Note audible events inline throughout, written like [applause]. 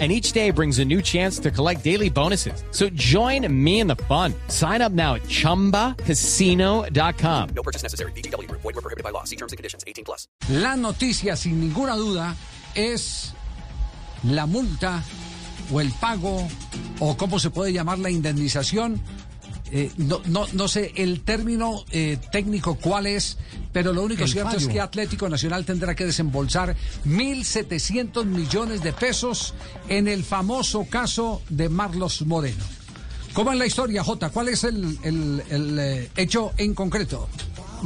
and each day brings a new chance to collect daily bonuses. So join me in the fun. Sign up now at ChumbaCasino.com. No purchase necessary. BGW. Void were prohibited by law. See terms and conditions. 18 plus. La noticia, sin ninguna duda, es la multa o el pago o cómo se puede llamar la indemnización eh, no, no, no sé el término eh, técnico cuál es, pero lo único cierto es que Atlético Nacional tendrá que desembolsar 1.700 millones de pesos en el famoso caso de Marlos Moreno. ¿Cómo es la historia, Jota? ¿Cuál es el, el, el eh, hecho en concreto?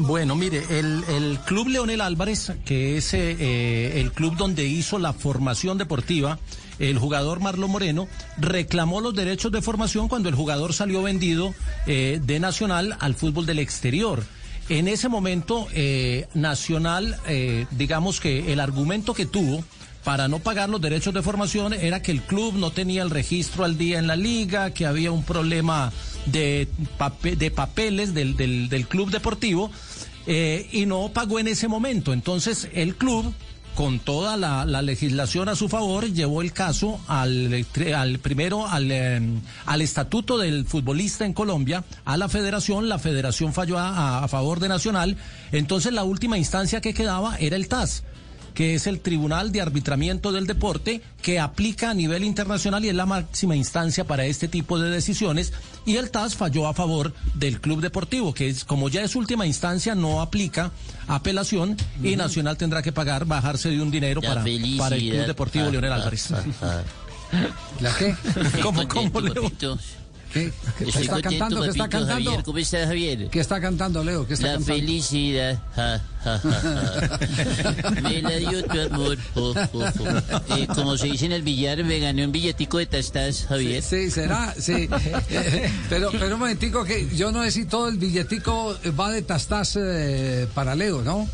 Bueno, mire, el, el Club Leonel Álvarez, que es eh, el club donde hizo la formación deportiva, el jugador Marlon Moreno reclamó los derechos de formación cuando el jugador salió vendido eh, de Nacional al fútbol del exterior. En ese momento, eh, Nacional, eh, digamos que el argumento que tuvo para no pagar los derechos de formación era que el club no tenía el registro al día en la liga, que había un problema de, papeles del, del, del, club deportivo y no pagó en ese momento. Entonces el club con toda la, la, legislación a su favor, llevó el caso al, al primero al, eh, al, estatuto del futbolista en Colombia, a la federación, la federación falló a favor de Nacional, entonces la última instancia que quedaba era el TAS que es el Tribunal de Arbitramiento del Deporte, que aplica a nivel internacional y es la máxima instancia para este tipo de decisiones. Y el TAS falló a favor del Club Deportivo, que es, como ya es última instancia, no aplica apelación y Nacional tendrá que pagar, bajarse de un dinero para, para, el Club Deportivo ah, Leonel ah, Álvarez. Ah, ah. ¿La qué? [laughs] ¿Cómo, cómo, Leo? ¿Qué, ¿Qué está contento, cantando? ¿Qué está cantando? Javier, ¿cómo estás, Javier? ¿Qué está cantando, Leo? ¿Qué está La cantando? felicidad, ja, ja, ja, [laughs] me la dio tu amor. jo, jo, jo. Eh, como se dice en el billar, me gané un billetico de tastas, Javier. Sí, será, sí. [laughs] pero, pero un momentico que yo no sé si todo el billetico va de tastas eh, para Leo, ¿no?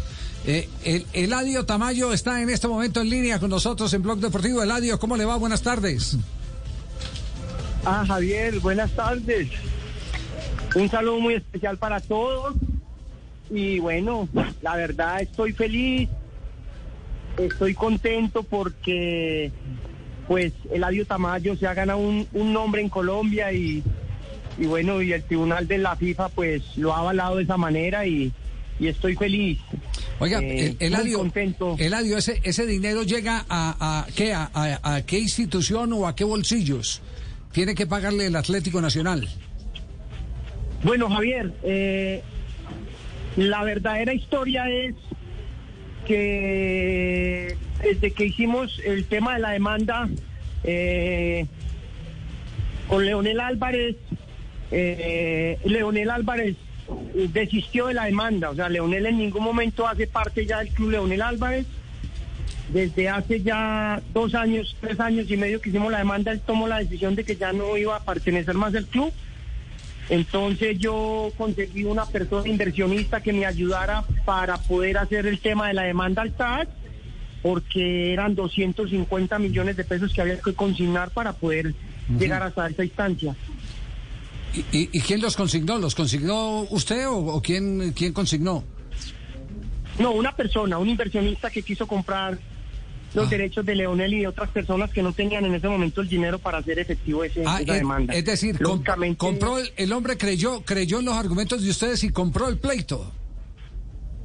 Eh, el, Eladio Tamayo está en este momento en línea con nosotros en Blog Deportivo. Eladio, ¿cómo le va? Buenas tardes. Ah, Javier, buenas tardes. Un saludo muy especial para todos. Y bueno, la verdad estoy feliz, estoy contento porque pues Eladio Tamayo se ha ganado un, un nombre en Colombia y, y, bueno, y el tribunal de la FIFA pues lo ha avalado de esa manera y, y estoy feliz. Oiga, Eh, Eladio, muy contento. Eladio ese, ese dinero llega a, a, ¿qué? A, a- a qué institución o a qué bolsillos? Tiene que pagarle el Atlético Nacional. Bueno, Javier, eh, la verdadera historia es que desde que hicimos el tema de la demanda eh, con Leonel Álvarez, eh, Leonel Álvarez desistió de la demanda, o sea, Leonel en ningún momento hace parte ya del club Leonel Álvarez. Desde hace ya dos años, tres años y medio que hicimos la demanda, él tomó la decisión de que ya no iba a pertenecer más al club. Entonces yo conseguí una persona inversionista que me ayudara para poder hacer el tema de la demanda al TAS, porque eran 250 millones de pesos que había que consignar para poder llegar hasta esa instancia. ¿Y, y, y quién los consignó? ¿Los consignó usted o, o quién, quién consignó? No, una persona, un inversionista que quiso comprar los Ah. derechos de Leonel y de otras personas que no tenían en ese momento el dinero para hacer efectivo ese, Ah, esa es, demanda. es decir, Lógicamente- compró el, el hombre creyó creyó en los argumentos de ustedes y compró el pleito.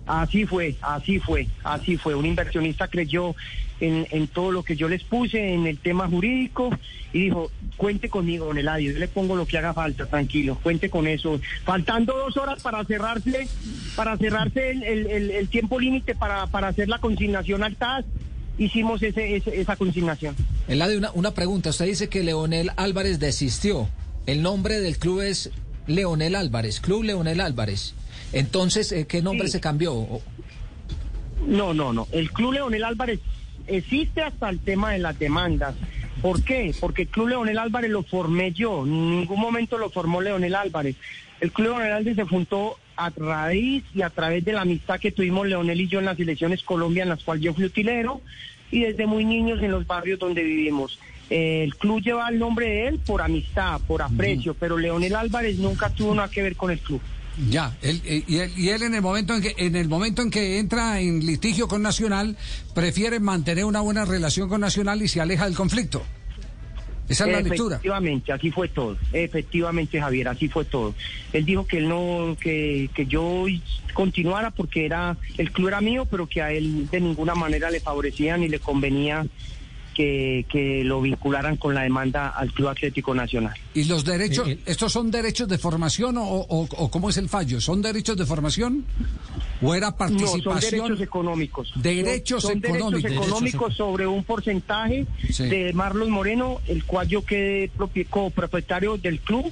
Así fue, así fue, así fue. Un inversionista creyó en, en todo lo que yo les puse, en el tema jurídico, y dijo, cuente conmigo, don Eladio, yo le pongo lo que haga falta, tranquilo, cuente con eso. Faltando dos horas para cerrarse, para cerrarse el, el- el- el tiempo límite para, para hacer la consignación al TAS, hicimos ese, ese- esa consignación. Eladio, una, una pregunta. Usted dice que Leonel Álvarez desistió. El nombre del club es Leonel Álvarez, Club Leonel Álvarez. Entonces, eh, ¿qué nombre Sí. se cambió? No, no, no. El Club Leonel Álvarez existe hasta el tema de las demandas. ¿Por qué? Porque el Club Leonel Álvarez lo formé yo. En ningún momento lo formó Leonel Álvarez. El Club Leonel Álvarez se fundó a raíz y a través de la amistad que tuvimos Leonel y yo en las elecciones Colombia, en las cuales yo fui utilero, y desde muy niños en los barrios donde vivimos. El club lleva el nombre de él por amistad, por aprecio, pero Leonel Álvarez nunca tuvo nada que ver con el club. Ya, él, eh, y, él, y él en el momento en que en el momento en que entra en litigio con Nacional prefiere mantener una buena relación con Nacional y se aleja del conflicto. Esa es la lectura. Efectivamente, así fue todo. Efectivamente, Javier, así fue todo. Él dijo que él no, que, que yo continuara porque era el club era mío, pero que a él de ninguna manera le favorecía ni le convenía que, que lo vincularan con la demanda al Club Atlético Nacional. ¿Y los derechos, Eh, eh. estos son derechos de formación o, o- o cómo es el fallo? ¿Son derechos de formación o era No, participación? son derechos económicos. Derechos son económicos. derechos económicos sobre un porcentaje Sí. de Marlon Moreno, el cual yo quedé propi- copropietario del club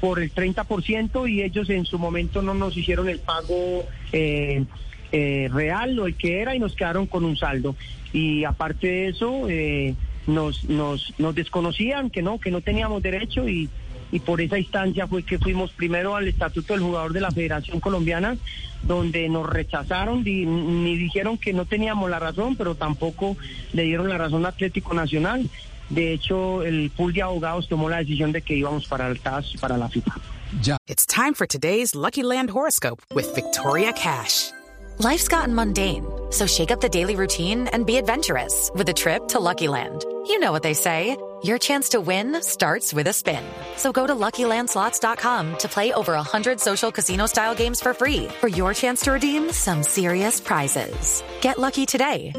por el 30% y ellos en su momento no nos hicieron el pago eh, eh, real o el que era y nos quedaron con un saldo. Y aparte de eso, eh, nos, nos, nos desconocían que no, que no teníamos derecho y, y por esa instancia fue que fuimos primero al Estatuto del Jugador de la Federación Colombiana, donde nos rechazaron, di- ni dijeron que no teníamos la razón, pero tampoco le dieron la razón al Atlético Nacional. De hecho, el pool de abogados tomó la decisión de que íbamos para el TAS, para la FIFA. Ya. It's time for today's Lucky Land horoscope with Victoria Cash. Life's gotten mundane, so shake up the daily routine and be adventurous with a trip to Lucky Land. You know what they say. Your chance to win starts with a spin. So go to LuckyLandSlots.com to play over 100 social casino-style games for free for your chance to redeem some serious prizes. Get lucky today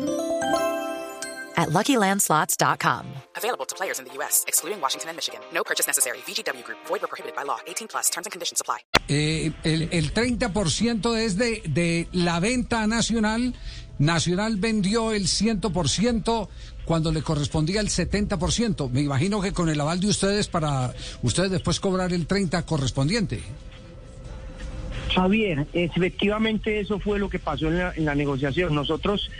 at LuckyLandSlots.com. Available to players in the U.S., excluding Washington and Michigan. No purchase necessary. VGW Group, void or prohibited by law. 18 plus terms and conditions apply. Eh, el, el 30% es de, de la venta Nacional. Nacional vendió el 100% cuando le correspondía el 70%. Me imagino que con el aval de ustedes para ustedes después cobrar el 30% correspondiente. Javier, efectivamente eso fue lo que pasó en la, negociación. Nosotros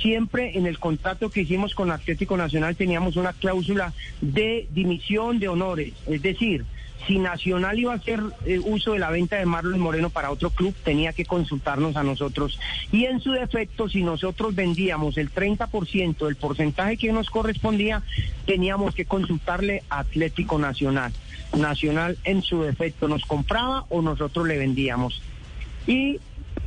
siempre en el contrato que hicimos con Atlético Nacional teníamos una cláusula de dimisión de honores. Es decir, si Nacional iba a hacer eh, uso de la venta de Marlon Moreno para otro club, tenía que consultarnos a nosotros. Y en su defecto, si nosotros vendíamos el 30% del porcentaje que nos correspondía, teníamos que consultarle a Atlético Nacional. Nacional en su defecto nos compraba o nosotros le vendíamos. Y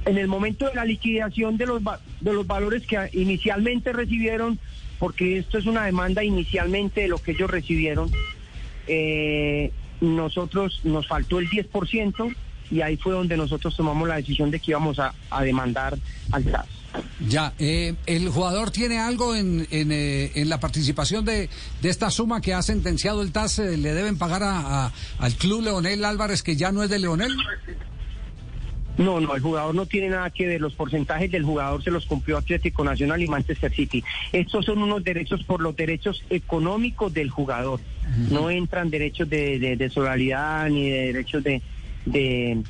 en el momento de la liquidación de los, de los valores que inicialmente recibieron, porque esto es una demanda inicialmente de lo que ellos recibieron, eh, nosotros nos faltó el 10% y ahí fue donde nosotros tomamos la decisión de que íbamos a, a demandar al TAS. Ya, eh, ¿el jugador tiene algo en, en, eh, en la participación de, de esta suma que ha sentenciado el TAS? eh, ¿Le deben pagar a- a- al club Leonel Álvarez, que ya no es de Leonel? No, no, el jugador no tiene nada que ver. Los porcentajes del jugador se los cumplió Atlético Nacional y Manchester City. Estos son unos derechos por los derechos económicos del jugador. No entran derechos de, de, de solidaridad ni de derechos de, de,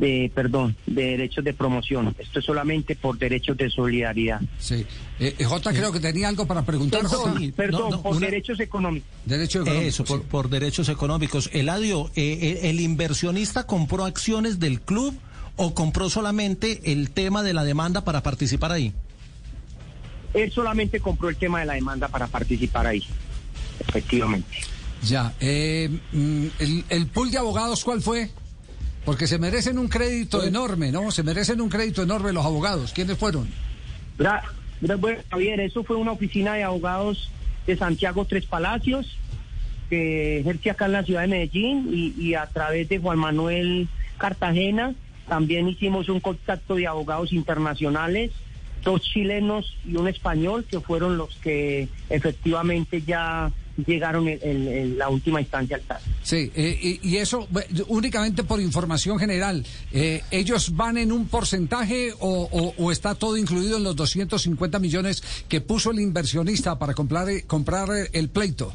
de, perdón, de derechos de promoción. Esto es solamente por derechos de solidaridad. Sí. Eh, eh, Jota creo que tenía algo para preguntar, Jota. Perdón, perdón, no, no, por una- derechos económicos. Derecho económico, Eso, sí. por derechos económicos. Eladio, eh, eh, ¿el inversionista compró acciones del club o compró solamente el tema de la demanda para participar ahí? Él solamente compró el tema de la demanda para participar ahí. Efectivamente. Ya, eh, mm, el, el pool de abogados, ¿cuál fue? Porque se merecen un crédito enorme, ¿no? Se merecen un crédito enorme los abogados. ¿Quiénes fueron? Bueno, Javier, eso fue una oficina de abogados de Santiago Tres Palacios, que ejerce acá en la ciudad de Medellín, y, y a través de Juan Manuel Cartagena también hicimos un contacto de abogados internacionales, dos chilenos y un español, que fueron los que efectivamente ya llegaron en, en- en la última instancia al TAS. Sí, eh, y, y eso únicamente por información general. eh, ¿Ellos van en un porcentaje o, o- o está todo incluido en los 250 millones que puso el inversionista para comprar, eh, comprar el pleito?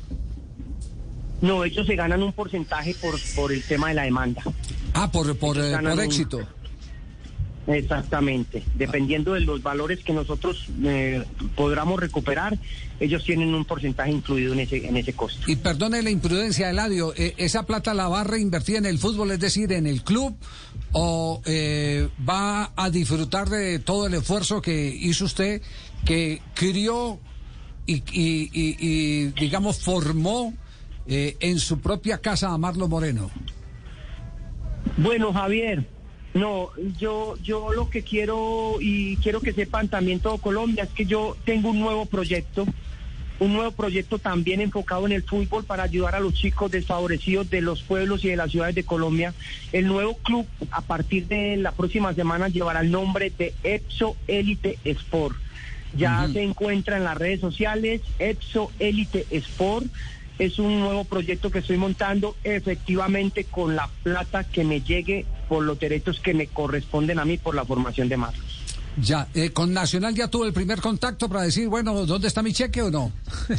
No, ellos se ganan un porcentaje por, por el tema de la demanda. Ah, por, por, eh, por un- éxito. Exactamente. Dependiendo de los valores que nosotros eh, podamos recuperar, ellos tienen un porcentaje incluido en ese, en ese costo. Y perdone la imprudencia, Eladio, eh, ¿esa plata la va a reinvertir en el fútbol, es decir, en el club, o eh, va a disfrutar de todo el esfuerzo que hizo usted, que crió y, y- y- y, digamos, formó eh, en su propia casa a Marlo Moreno? Bueno, Javier, no, yo, yo lo que quiero y quiero que sepan también todo Colombia es que yo tengo un nuevo proyecto, un nuevo proyecto también enfocado en el fútbol para ayudar a los chicos desfavorecidos de los pueblos y de las ciudades de Colombia. El nuevo club a partir de la próxima semana llevará el nombre de Epso Elite Sport. Ya se encuentra en las redes sociales, Epso Elite Sport. Es un nuevo proyecto que estoy montando efectivamente con la plata que me llegue por los derechos que me corresponden a mí por la formación de Marcos. Ya, eh, con Nacional ya tuvo el primer contacto para decir, bueno, ¿dónde está mi cheque o no? [laughs]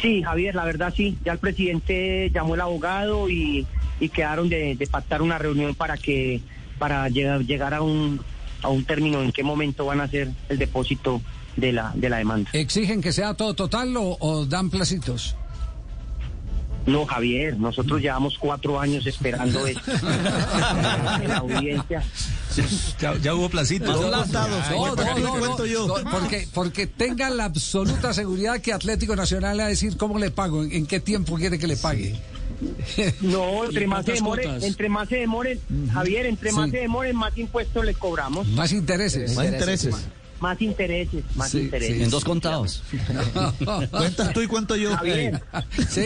Sí, Javier, la verdad sí. Ya el presidente llamó el abogado y, y quedaron de, de pactar una reunión para que para llegar, llegar a un a un término en qué momento van a hacer el depósito de la de la demanda. ¿Exigen que sea todo total o, o dan placitos? No, Javier, nosotros llevamos cuatro años esperando esto. en [laughs] la audiencia. Ya, ya hubo placitos. No, no, no, ¿Para no, qué no, le cuento no, yo? no, porque, porque tenga la absoluta seguridad que Atlético Nacional le va a decir cómo le pago, en, en qué tiempo quiere que le pague. No, entre más se cuántas demore, cuotas? entre más se demore, Javier, entre más Sí. se demore, más impuestos les cobramos. Más intereses. Más intereses. Más intereses, más Sí, intereses. sí. En dos contados. [laughs] Cuentas tú y cuento yo. Javier. Sí.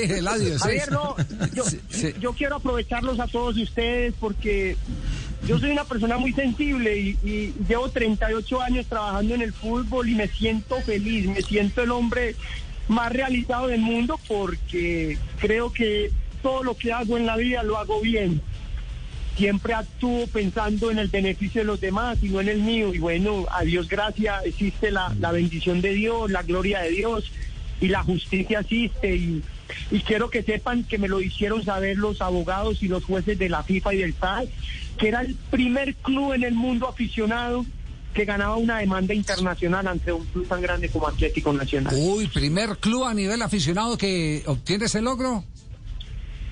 Javier, no, yo, Sí, sí. yo quiero aprovecharlos a todos ustedes porque yo soy una persona muy sensible y, y llevo 38 años trabajando en el fútbol y me siento feliz, me siento el hombre más realizado del mundo porque creo que todo lo que hago en la vida lo hago bien. Siempre actúo pensando en el beneficio de los demás y no en el mío. Y bueno, a Dios gracias, existe la, la bendición de Dios, la gloria de Dios y la justicia existe. Y, y quiero que sepan que me lo hicieron saber los abogados y los jueces de la FIFA y del TAS, que era el primer club en el mundo aficionado que ganaba una demanda internacional ante un club tan grande como Atlético Nacional. Uy, primer club a nivel aficionado que obtiene ese logro.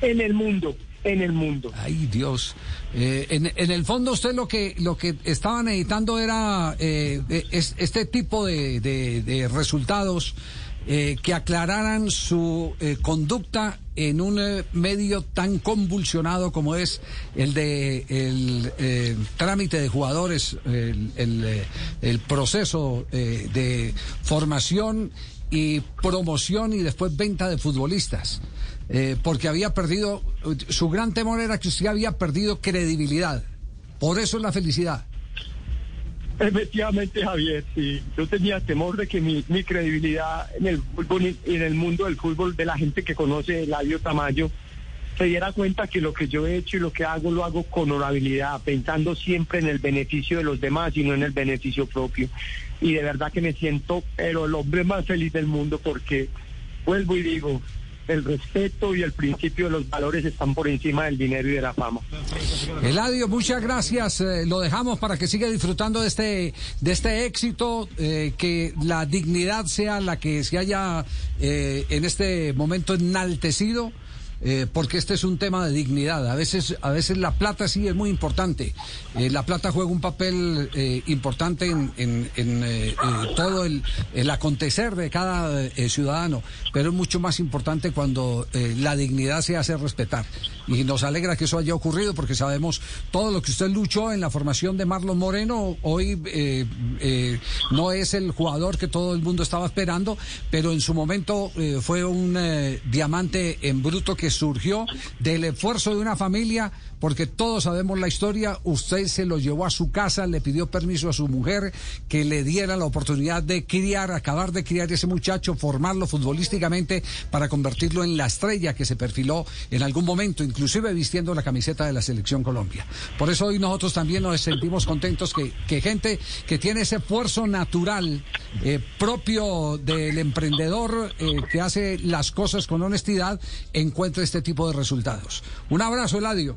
En el mundo, en el mundo. Ay, Dios. Eh, en, el fondo usted lo que lo que estaban editando era eh, es- este tipo de, de- resultados eh, que aclararan su eh, conducta en un medio tan convulsionado como es el de el trámite de jugadores, el, el, el proceso eh, de formación y promoción y después venta de futbolistas. Eh, porque había perdido, su gran temor era que usted había perdido credibilidad. Por eso es la felicidad. Efectivamente, Javier, sí. Yo tenía temor de que mi, credibilidad en el fútbol en el mundo del fútbol, de la gente que conoce Eladio Tamayo, se diera cuenta que lo que yo he hecho y lo que hago lo hago con honorabilidad, pensando siempre en el beneficio de los demás y no en el beneficio propio. Y de verdad que me siento, el hombre más feliz del mundo porque vuelvo y digo, el respeto y el principio de los valores están por encima del dinero y de la fama. Eladio, muchas gracias. Eh, lo dejamos para que siga disfrutando de este, de este éxito, eh, que la dignidad sea la que se haya eh, en este momento enaltecido. Eh, porque este es un tema de dignidad. A veces, a veces la plata sí es muy importante. Eh, la plata juega un papel eh, importante en, en- en, eh, eh, todo el, el acontecer de cada eh, ciudadano, pero es mucho más importante cuando la dignidad se hace respetar. Y nos alegra que eso haya ocurrido porque sabemos todo lo que usted luchó en la formación de Marlon Moreno. Hoy no es el jugador que todo el mundo estaba esperando, pero en su momento fue un diamante en bruto que surgió del esfuerzo de una familia, porque todos sabemos la historia. Usted se lo llevó a su casa, le pidió permiso a su mujer que le diera la oportunidad de criar, acabar de criar ese muchacho, formarlo futbolísticamente para convertirlo en la estrella que se perfiló en algún momento, inclusive vistiendo la camiseta de la Selección Colombia. Por eso hoy nosotros también nos sentimos contentos que, gente que tiene ese esfuerzo natural eh, propio del emprendedor eh, que hace las cosas con honestidad encuentre este tipo de resultados. Un abrazo, Eladio.